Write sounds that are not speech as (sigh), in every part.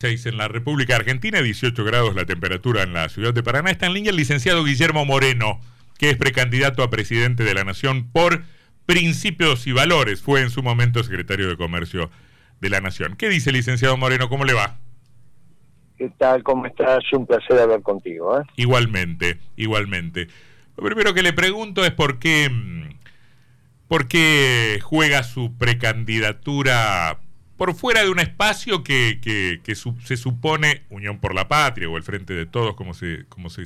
6 en la República Argentina, 18 grados la temperatura en la ciudad de Paraná. Está en línea el licenciado Guillermo Moreno, que es precandidato a presidente de la Nación por principios y valores. Fue en su momento secretario de Comercio de la Nación. ¿Qué dice, licenciado Moreno? ¿Cómo le va? ¿Qué tal? ¿Cómo estás? Un placer hablar contigo. ¿eh? Igualmente, igualmente. Lo primero que le pregunto es por qué, mm, por qué juega su precandidatura por fuera de un espacio que, que, se supone Unión por la Patria o el Frente de Todos, como se, como se,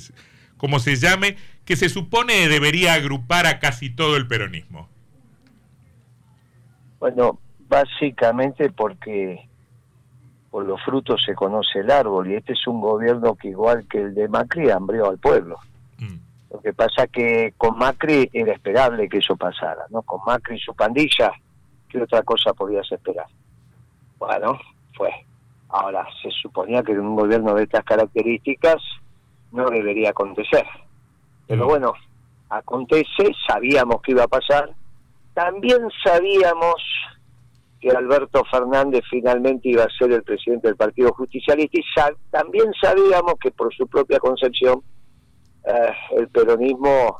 como se llame, que se supone debería agrupar a casi todo el peronismo. Bueno, básicamente porque por los frutos se conoce el árbol y este es un gobierno que igual que el de Macri hambrió al pueblo. Mm. Lo que pasa que con Macri era esperable que eso pasara, ¿no? Con Macri y su pandilla, ¿qué otra cosa podías esperar? Bueno, fue. Ahora, se suponía que en un gobierno de estas características no debería acontecer. Pero mm. bueno, acontece, sabíamos que iba a pasar. También sabíamos que Alberto Fernández finalmente iba a ser el presidente del Partido Justicialista y también sabíamos que por su propia concepción eh, el peronismo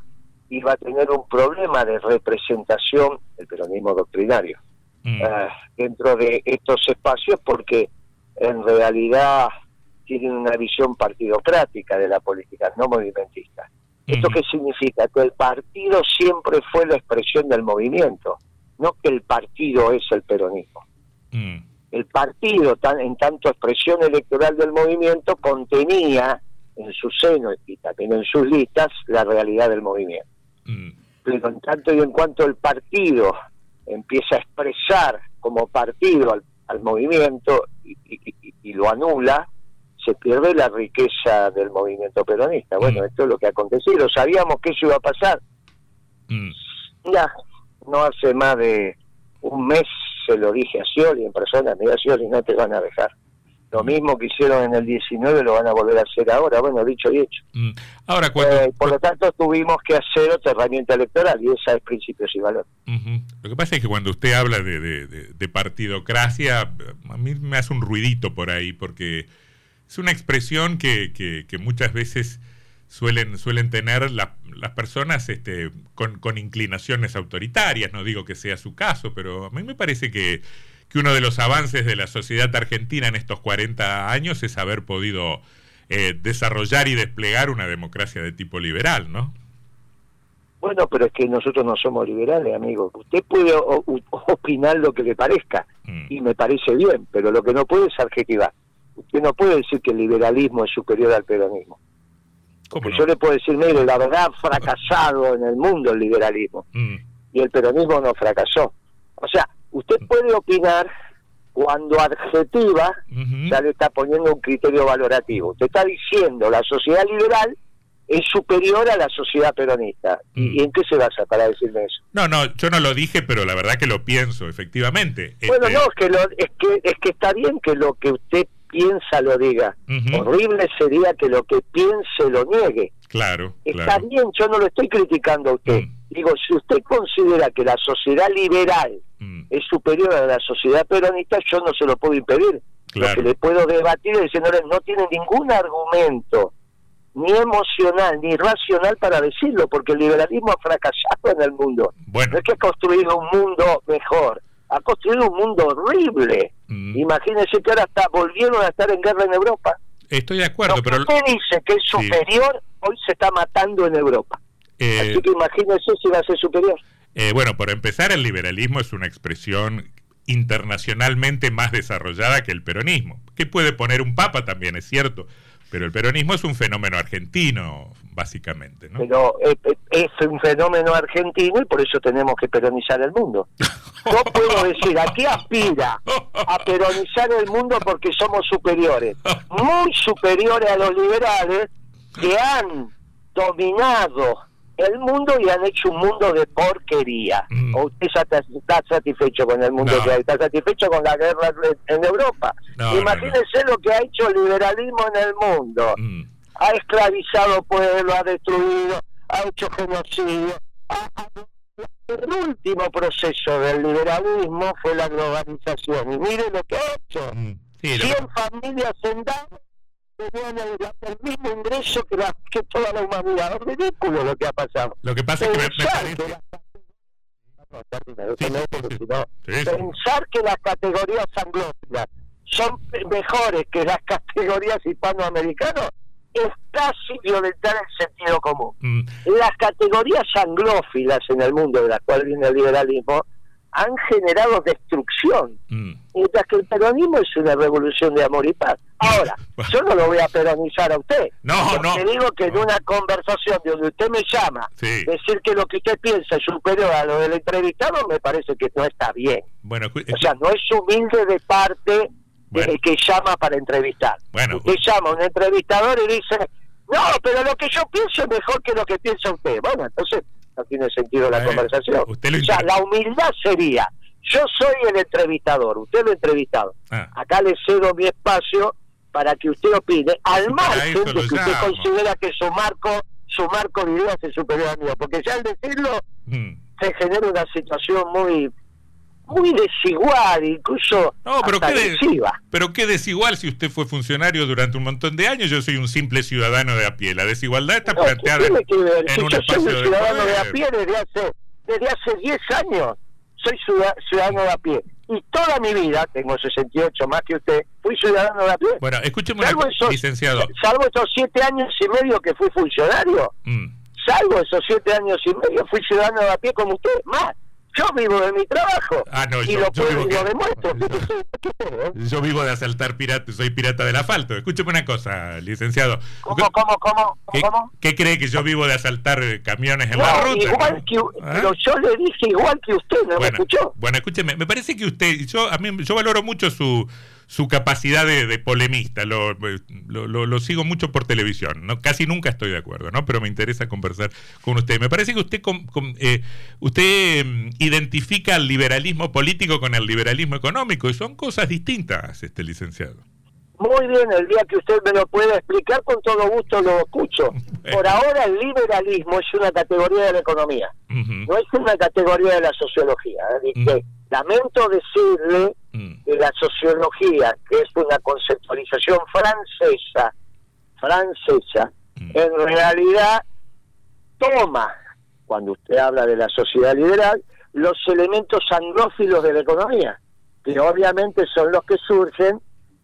iba a tener un problema de representación, el peronismo doctrinario, Mm. Eh, dentro de estos espacios porque en realidad tienen una visión partidocrática de la política, no movimentista. ¿Esto qué significa? Que el partido siempre fue la expresión del movimiento, no que el partido es el peronismo. Mm. El partido, en tanto expresión electoral del movimiento, contenía en su seno y también en sus listas la realidad del movimiento. Mm. Pero en tanto y en cuanto el partido empieza a expresar como partido al, movimiento y, lo anula, se pierde la riqueza del movimiento peronista. Bueno, mm. esto es lo que ha acontecido. Sabíamos que eso iba a pasar. Mm. Ya, no hace más de un mes se lo dije a Scioli en persona, mira Scioli, no te van a dejar. Lo mismo que hicieron en el 19 lo van a volver a hacer ahora, bueno, dicho y hecho. Mm. Ahora, eh, por lo tanto, tuvimos que hacer otra herramienta electoral y esa es principios y valores. Lo que pasa es que cuando usted habla de, partidocracia, a mí me hace un ruidito por ahí, porque es una expresión que, que, muchas veces suelen, suelen tener las personas este, con, con inclinaciones autoritarias, no digo que sea su caso, pero a mí me parece que que uno de los avances de la sociedad argentina en estos 40 años es haber podido eh, desarrollar y desplegar una democracia de tipo liberal, ¿no? Bueno, pero es que nosotros no somos liberales, amigo. Usted puede opinar lo que le parezca mm. y me parece bien, pero lo que no puede es adjetivar. Usted no puede decir que el liberalismo es superior al peronismo. Porque yo le puedo decir, mire, la verdad ha fracasado en el mundo el liberalismo mm. y el peronismo no fracasó. O sea, usted puede opinar cuando adjetiva ya le está poniendo un criterio valorativo. Usted está diciendo la sociedad liberal es superior a la sociedad peronista. ¿Y mm. en qué se basa para decirme eso? No, no, yo no lo dije, pero la verdad que lo pienso, efectivamente. Bueno, este no, es que, lo, es, que, es que está bien que lo que usted piensa lo diga. Horrible sería que lo que piense lo niegue. Claro. Está bien, yo no lo estoy criticando a usted. Mm. Digo, si usted considera que la sociedad liberal mm. es superior a la sociedad peronista, yo no se lo puedo impedir. Lo que le puedo debatir es diciéndole, no tiene ningún argumento, ni emocional, ni racional para decirlo, porque el liberalismo ha fracasado en el mundo. Bueno. No es que ha construido un mundo mejor, ha construido un mundo horrible. Mm. Imagínense que ahora está, volvieron a estar en guerra en Europa. Estoy de acuerdo, pero... Usted dice que es superior, hoy se está matando en Europa. Eh, Así que imagínese si va a ser superior. Eh, bueno, por empezar, el liberalismo es una expresión internacionalmente más desarrollada que el peronismo. Que puede poner un papa también, es cierto, pero el peronismo es un fenómeno argentino, básicamente, ¿no? Pero eh, es, un fenómeno argentino y por eso tenemos que peronizar el mundo. Yo puedo decir, ¿a qué aspira? A peronizar el mundo porque somos superiores, muy superiores a los liberales que han dominado el mundo y han hecho un mundo de porquería. Mm. ¿O usted está, satisfecho con el mundo que hay? ¿Está satisfecho con la guerra en Europa? Imagínense lo que ha hecho el liberalismo en el mundo. Mm. Ha esclavizado pueblo, ha destruido, ha hecho genocidio. El último proceso del liberalismo fue la globalización. Y mire lo que ha hecho. Mm. 100 familias en tenían el, mismo ingreso que, la, que toda la humanidad. Es ridículo lo que ha pasado. Lo que pasa es que me, me parece... Pensar que las categorías anglófilas son mejores que las (laughs) categorías hispanoamericanas es casi violentar el sentido común. Mm. Las categorías anglófilas en el mundo de las cuales viene el liberalismo han generado destrucción, mm. mientras que el peronismo es una revolución de amor y paz. Ahora, yo no lo voy a peronizar a usted. No, no. digo que en una conversación donde usted me llama, decir que lo que usted piensa es superior a lo del entrevistado, me parece que no está bien. Bueno, o sea, no es humilde de parte del que llama para entrevistar. Bueno, usted llama a un entrevistador y dice, no, pero lo que yo pienso es mejor que lo que piensa usted. Bueno, entonces no tiene sentido la conversación. o sea, la humildad sería, yo soy el entrevistador, usted lo entrevistado. Ah. Acá le cedo mi espacio para que usted opine, al margen de que usted considera que su marco, su marco de ideas es superior al mío, porque ya al decirlo mm. se genera una situación muy muy desigual, incluso no, pero qué pero qué desigual si usted fue funcionario durante un montón de años, yo soy un simple ciudadano de a pie. La desigualdad está planteada en un yo espacio soy un ciudadano de, a pie desde hace desde hace 10 años. Soy ciudadano de a pie y toda mi vida, tengo 68 más que usted, fui ciudadano de a pie. Bueno, escúcheme licenciado. Salvo esos 7 años y medio que fui funcionario, mm. salvo esos 7 años y medio fui ciudadano de a pie como usted, más. Yo vivo de mi trabajo. Ah, no, y yo, lo, yo vivo demuestro. (laughs) Yo, vivo de asaltar pirata, soy pirata del asfalto. Escúcheme una cosa, licenciado. ¿Cómo, cómo, cómo? ¿Qué, cómo? ¿Qué cree que yo vivo de asaltar camiones en la ruta? Igual que, ¿Ah? pero yo le dije igual que usted, ¿no bueno, me escuchó? Bueno, escúcheme, me parece que usted, yo a mí yo valoro mucho su su capacidad de, polemista. Lo, lo, lo, sigo mucho por televisión. ¿no? Casi nunca estoy de acuerdo, ¿no? pero me interesa conversar con usted. Me parece que usted, eh, usted mm, identifica el liberalismo político con el liberalismo económico y son cosas distintas, este licenciado. Muy bien, el día que usted me lo pueda explicar, con todo gusto lo escucho. (laughs) Por ahora el liberalismo es una categoría de la economía, no es una categoría de la sociología. ¿eh? Lamento decirle mm. que la sociología, que es una conceptualización francesa, francesa, mm. en realidad toma, cuando usted habla de la sociedad liberal, los elementos anglófilos de la economía, que obviamente son los que surgen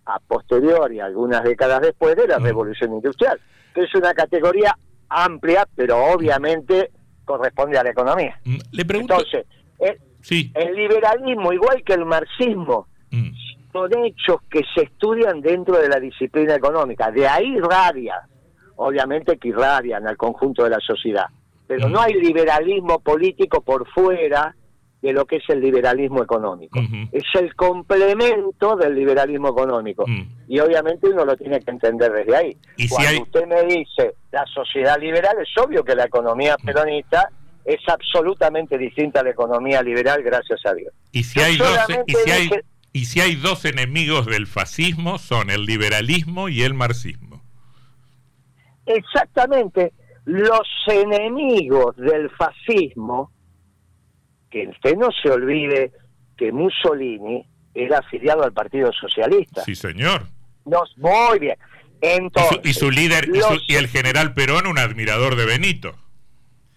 a posteriori, algunas décadas después de la mm. revolución industrial, que es una categoría amplia, pero obviamente corresponde a la economía. Le pregunto... Entonces, eh, el liberalismo, igual que el marxismo, mm. son hechos que se estudian dentro de la disciplina económica. De ahí radia, obviamente que irradian al conjunto de la sociedad. Pero mm. no hay liberalismo político por fuera de lo que es el liberalismo económico. Es el complemento del liberalismo económico. Mm. Y obviamente uno lo tiene que entender desde ahí. ¿Y Cuando usted me dice la sociedad liberal, es obvio que la economía peronista es absolutamente distinta a la economía liberal, gracias a Dios. Y si hay, dos, y si hay, y si hay dos enemigos del fascismo, son el liberalismo y el marxismo. Exactamente. Los enemigos del fascismo, que usted no se olvide que Mussolini era afiliado al Partido Socialista. Sí, señor. Nos, muy bien. Entonces, y su, líder y el general Perón, un admirador de Benito.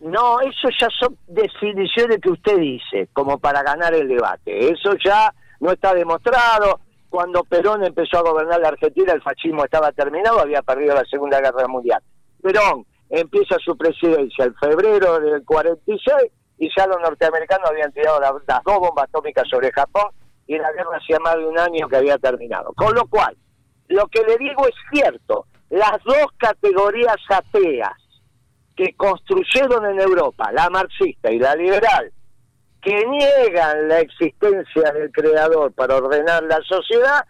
No, eso ya son definiciones que usted dice, como para ganar el debate. Eso ya no está demostrado. Cuando Perón empezó a gobernar la Argentina, el fascismo estaba terminado, había perdido la Segunda Guerra Mundial. Perón empieza su presidencia en febrero del 46 y ya los norteamericanos habían tirado las, dos bombas atómicas sobre Japón y la guerra hacía más de un año que había terminado. Con lo cual, lo que le digo es cierto, las dos categorías ateas que construyeron en Europa, la marxista y la liberal, que niegan la existencia del creador para ordenar la sociedad,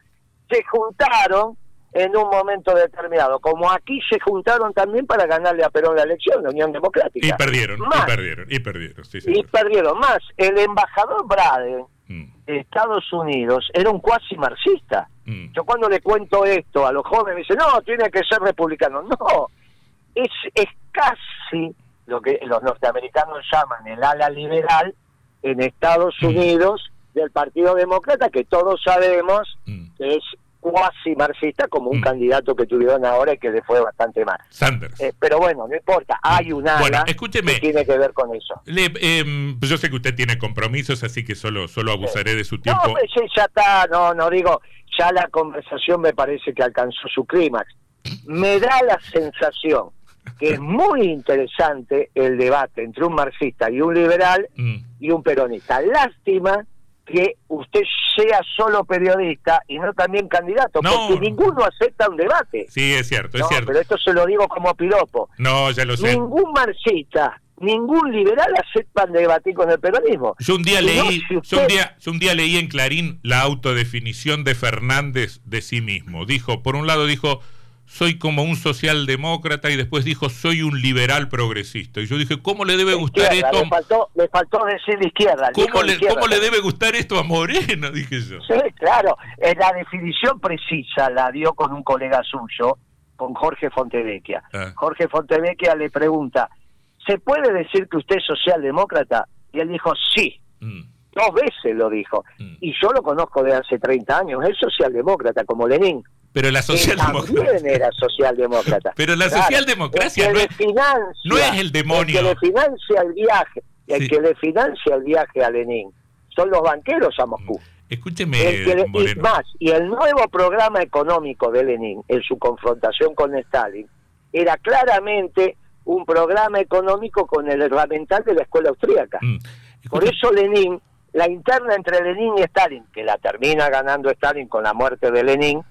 se juntaron en un momento determinado, como aquí se juntaron también para ganarle a Perón la elección, la Unión Democrática. Y perdieron, y perdieron, y perdieron. y perdieron. Más, el embajador Braden mm. de Estados Unidos era un cuasi marxista. Mm. Yo cuando le cuento esto a los jóvenes, me dicen, no, tiene que ser republicano. No, es, es casi lo que los norteamericanos llaman el ala liberal en Estados mm. Unidos del Partido Demócrata, que todos sabemos mm. que es cuasi marxista como un mm. candidato que tuvieron ahora y que le fue bastante mal. Sanders. Eh, pero bueno, no importa, hay un ala que tiene que ver con eso. Em, pues yo sé que usted tiene compromisos, así que solo solo abusaré de su tiempo. No, sí, ya está, no, no digo, ya la conversación me parece que alcanzó su clímax. Me da la sensación que es muy interesante el debate entre un marxista y un liberal mm. y un peronista. Lástima que usted sea solo periodista y no también candidato, porque ninguno acepta un debate. Sí, es cierto, es cierto. Pero esto se lo digo como piropo. No, ya lo sé. Ningún marxista, ningún liberal acepta debatir con el peronismo. Yo un día leí, un día, yo un día leí en Clarín la autodefinición de Fernández de sí mismo. Dijo, por un lado dijo, soy como un socialdemócrata y después dijo soy un liberal progresista. Y yo dije, ¿cómo le debe gustar esto? Le faltó, le faltó decir de izquierda. ¿Cómo, le, ¿Cómo le debe gustar esto a Moreno? (laughs) Dije yo. Sí, claro. La definición precisa la dio con un colega suyo, con Jorge Fontevecchia. Ah. Jorge Fontevecchia le pregunta, ¿se puede decir que usted es socialdemócrata? Y él dijo, sí. Mm. Dos veces lo dijo. Mm. Y yo lo conozco de hace 30 años. Es socialdemócrata, como Lenin. Pero la socialdemocracia. También era socialdemócrata. (laughs) Pero la socialdemocracia no, es, no es el demonio. El que le financia el viaje, el que le financia el viaje a Lenin, son los banqueros a Moscú. Escúcheme, y más, y el nuevo programa económico de Lenin, en su confrontación con Stalin, era claramente un programa económico con el herramental de la escuela austríaca. Mm. Por eso Lenin, la interna entre Lenin y Stalin, que la termina ganando Stalin con la muerte de Lenin,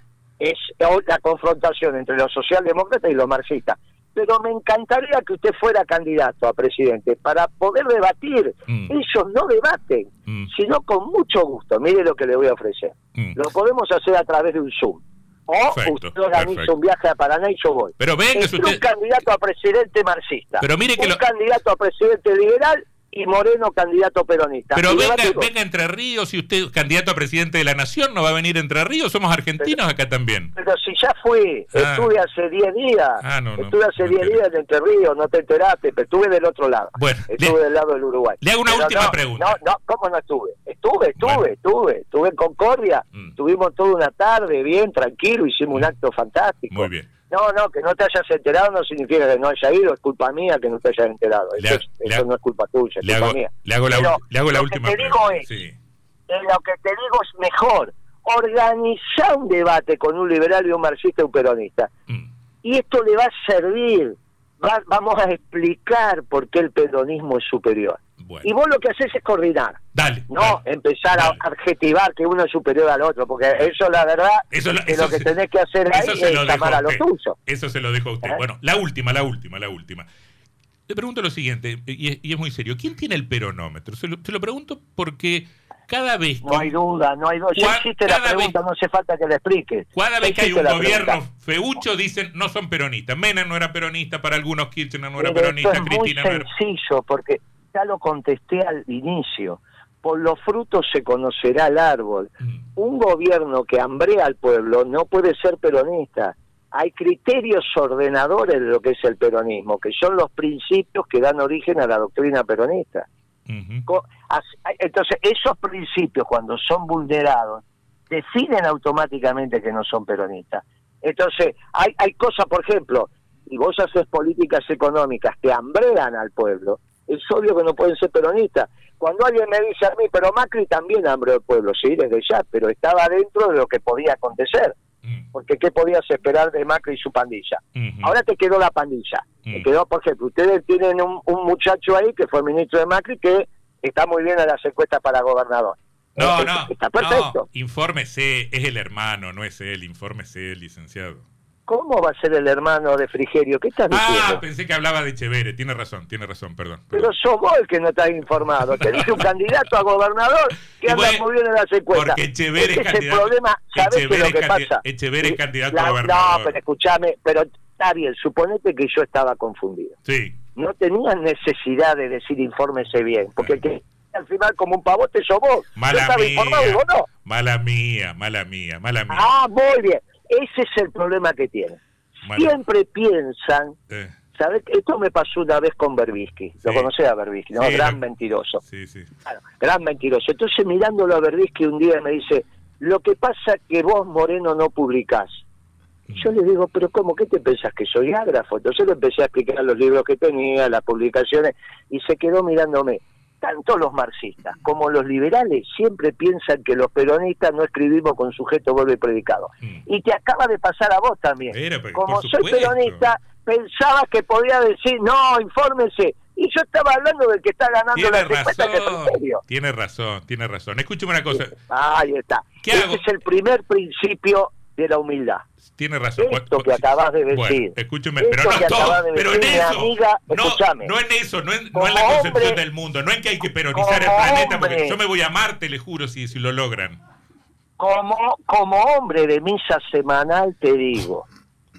es la confrontación entre los socialdemócratas y los marxistas. Pero me encantaría que usted fuera candidato a presidente para poder debatir. Mm. Ellos no debaten, mm. sino con mucho gusto. Mire lo que le voy a ofrecer. Mm. Lo podemos hacer a través de un Zoom. O usted organiza un viaje a Paraná y yo voy. Pero venga, usted... un candidato a presidente marxista. Pero mire que un candidato a presidente liberal y Moreno candidato peronista. Pero venga, venga Entre Ríos, y usted candidato a presidente de la Nación, ¿no va a venir Entre Ríos? Somos argentinos acá también. Pero si ya fui, ah. estuve hace 10 días, ah, estuve hace 10 días en Entre Ríos, no te enteraste, pero estuve del otro lado. Bueno, estuve del lado del Uruguay. Le hago una última pregunta. No, no, ¿cómo no estuve? Estuve, estuve, estuve, estuve en Concordia, mm. tuvimos toda una tarde bien, tranquilo, hicimos un mm. acto fantástico. Muy bien. No, no, que no te hayas enterado no significa que no haya ido, es culpa mía que no te hayas enterado. Eso, no es culpa tuya, es culpa mía. Le hago la, le hago la última que te digo es, lo que te digo es mejor, organizar un debate con un liberal y un marxista y un peronista. Mm. Y esto le va a servir, vamos a explicar por qué el peronismo es superior. Y vos lo que haces es coordinar. Dale. No empezar a adjetivar que uno es superior al otro, porque eso la verdad eso, es lo que tenés que hacer ahí es llamar a los tuyos. Eso se lo dejo a usted. ¿Eh? Bueno, la última, la última, la última. Le pregunto lo siguiente, y es, muy serio. ¿Quién tiene el peronómetro? Se lo, se lo pregunto porque cada vez... No hay duda, no hay duda. Ya existe la pregunta, no hace falta que le explique. Cada vez que hay un gobierno feucho dicen no son peronistas. Mena no era peronista, para algunos Kirchner no era peronista, Cristina no era... sencillo, porque ya lo contesté al inicio. Por los frutos se conocerá el árbol. Mm. Un gobierno que hambrea al pueblo no puede ser peronista. Hay criterios ordenadores de lo que es el peronismo, que son los principios que dan origen a la doctrina peronista. Entonces, esos principios, cuando son vulnerados, definen automáticamente que no son peronistas. Entonces, hay, hay cosas, por ejemplo, y vos haces políticas económicas que hambrean al pueblo, es obvio que no pueden ser peronistas. Cuando alguien me dice a mí, pero Macri también hambre el pueblo, sí, desde ya, pero estaba dentro de lo que podía acontecer. Mm. Porque ¿qué podías esperar de Macri y su pandilla? Ahora te quedó la pandilla. Te mm. quedó, por ejemplo, ustedes tienen un, muchacho ahí que fue ministro de Macri que está muy bien a las encuestas para gobernador. No, no, está perfecto. No, infórmese, es el hermano, no es él, infórmese, licenciado. ¿Cómo va a ser el hermano de Frigerio? ¿Qué estás ah, diciendo? Ah, pensé que hablaba de Chevere. Tiene razón, tiene razón, perdón. Pero sos vos el que no estás informado. Te dice un (laughs) candidato a gobernador que anda muy bien en la secuencia. Porque Chevere es candidato. el problema. ¿Sabes qué es lo que pasa? Chevere es candidato a gobernador. No, pero escúchame. Pero está bien, suponete que yo estaba confundido. Sí. No tenía necesidad de decir infórmese bien. Porque que al final como un pavote sos vos. Mala mía. no. Mala mía, mala mía, mala mía. Ah, muy bien. Ese es el problema que tienen. Siempre piensan, ¿sabes? Esto me pasó una vez con Berbisky. Lo conocí a Berbisky, ¿no? gran mentiroso. Sí, sí. gran mentiroso. Entonces mirándolo a Berbisky un día me dice, lo que pasa que vos, Moreno, no publicás. Yo le digo, pero ¿cómo? ¿Qué te pensás? ¿Que soy ágrafo? Entonces le empecé a explicar los libros que tenía, las publicaciones, y se quedó mirándome. Tanto los marxistas como los liberales siempre piensan que los peronistas no escribimos con sujeto, verbo y predicado. Mm. Y te acaba de pasar a vos también. como soy peronista, pensaba que podía decir, no, infórmese. Y yo estaba hablando del que está ganando la respuesta Tiene razón, tiene razón. Escúcheme una cosa. Ahí está. Ese es el primer principio de la humildad. Tiene razón. Esto que acabas de decir. escúcheme, pero no todo, pero en eso. no, no en eso, no en, no en la concepción del mundo, no en que hay que peronizar el planeta, porque yo me voy a Marte, le juro, si, si lo logran. Como, como hombre de misa semanal te digo,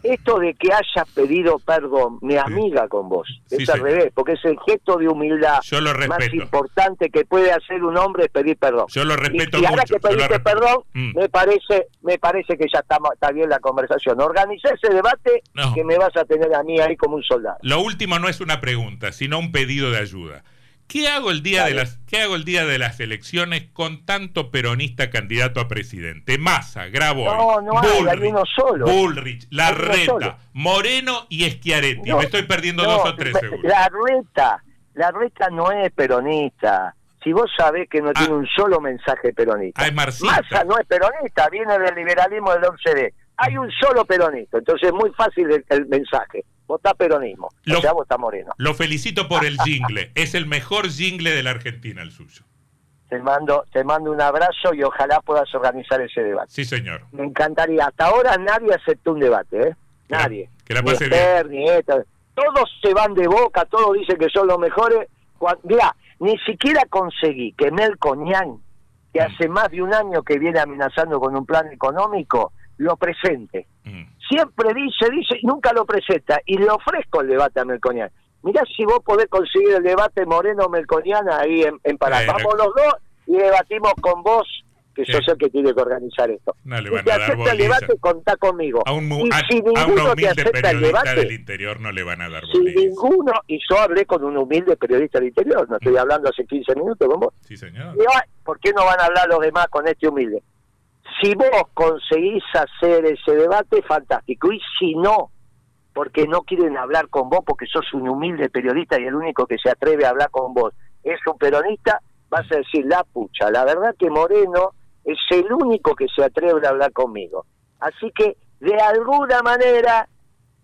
esto de que hayas pedido perdón, mi amiga con vos, es al revés, porque es el gesto de humildad más importante que puede hacer un hombre es pedir perdón. Yo lo respeto y, ahora que pediste perdón, mm. me parece me parece que ya está, está bien la conversación. Organiza ese debate que me vas a tener a mí ahí como un soldado. Lo último no es una pregunta, sino un pedido de ayuda. ¿Qué hago el día de las qué hago el día de las elecciones con tanto peronista candidato a presidente? Massa, Grabois, no, no hay, uno solo. Bullrich, Larreta, Moreno y Schiaretti. Me estoy perdiendo dos o tres seguro. La Larreta no es peronista. Si vos sabés que no ah. tiene un solo mensaje peronista. Ah, Massa no es peronista, viene del liberalismo del 11D. Hay un solo peronista, entonces es muy fácil el mensaje vota peronismo, lo, o sea, vota moreno. Lo felicito por el jingle, (laughs) es el mejor jingle de la Argentina, el suyo. Te mando, te mando un abrazo y ojalá puedas organizar ese debate. Sí, señor. Me encantaría. Hasta ahora nadie aceptó un debate, ¿eh? Nadie. Que la, pase ni Todos se van de boca, todos dicen que son los mejores. Mira, ni siquiera conseguí que Mel Coñán, que mm. hace más de un año que viene amenazando con un plan económico, lo presente. Mm siempre dice, dice, y nunca lo presenta, y le ofrezco el debate a Melconian. Mirá si vos podés conseguir el debate Moreno-Melconiana ahí en, en Pará. Vamos los dos y debatimos con vos, que sos el que tiene que organizar esto. No le van a dar el debate, contá conmigo. A un, y si ninguno te acepta el debate, del interior no le van a dar Si ninguno, y yo hablé con un humilde periodista del interior, no estoy mm. hablando hace 15 minutos con vos. Sí, señor. ¿por qué no van a hablar los demás con este humilde? Si vos conseguís hacer ese debate, fantástico. Y si no, porque no quieren hablar con vos, porque sos un humilde periodista y el único que se atreve a hablar con vos es un peronista, vas a decir, la pucha, la verdad que Moreno es el único que se atreve a hablar conmigo. Así que, de alguna manera,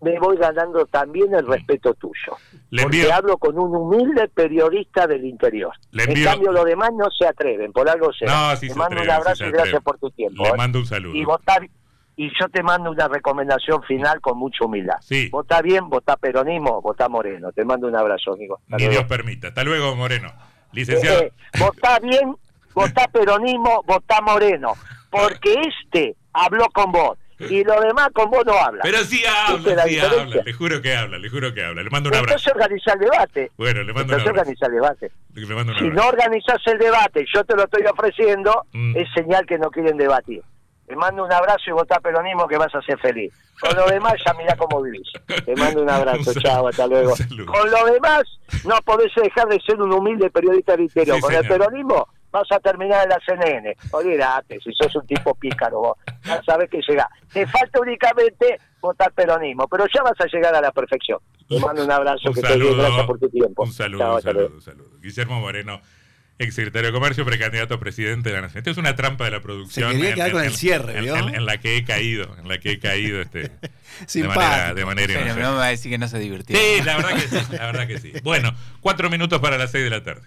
me voy ganando también el respeto tuyo. porque hablo con un humilde periodista del interior. en cambio, los demás no se atreven, por algo se. No, te mando un abrazo y gracias por tu tiempo. Le ¿eh? mando un saludo. Y, votar, y yo te mando una recomendación final con mucha humildad. Sí. Vota bien, vota peronismo, vota moreno. Te mando un abrazo, amigo. Ni Dios permita. Hasta luego, Moreno. Licenciado. Eh, vota bien, vota (laughs) peronismo, vota moreno. Porque este habló con vos y lo demás con vos no habla. Pero sí habla, sí habla, le juro que habla, le juro que habla. Le mando un abrazo. Entonces organiza el debate. Bueno, le mando un abrazo. organiza el debate. si no organizas el debate, yo te lo estoy ofreciendo, mm. es señal que no quieren debatir. Te mando un abrazo y votá peronismo que vas a ser feliz. Con lo demás ya mirá cómo vivís. Te mando un abrazo, (laughs) chao, hasta luego. Con lo demás no podés dejar de ser un humilde periodista del interior. Con el peronismo vas a terminar en la CNN. Olvídate, si sos un tipo pícaro, vos ya sabes que llega. Te falta únicamente votar peronismo, pero ya vas a llegar a la perfección. Te mando un abrazo, que te te gracias por tu tiempo. Un saludo, un saludo, un saludo. Guillermo Moreno exsecretario de Comercio, precandidato a presidente de la Nación. Esto es una trampa de la producción. Se en, con el cierre, en, la que he caído, en la que he caído este, (laughs) de manera, de manera Pero no me va a decir que no se divirtió. Sí, la verdad que sí, la verdad que sí. Bueno, cuatro minutos para las seis de la tarde.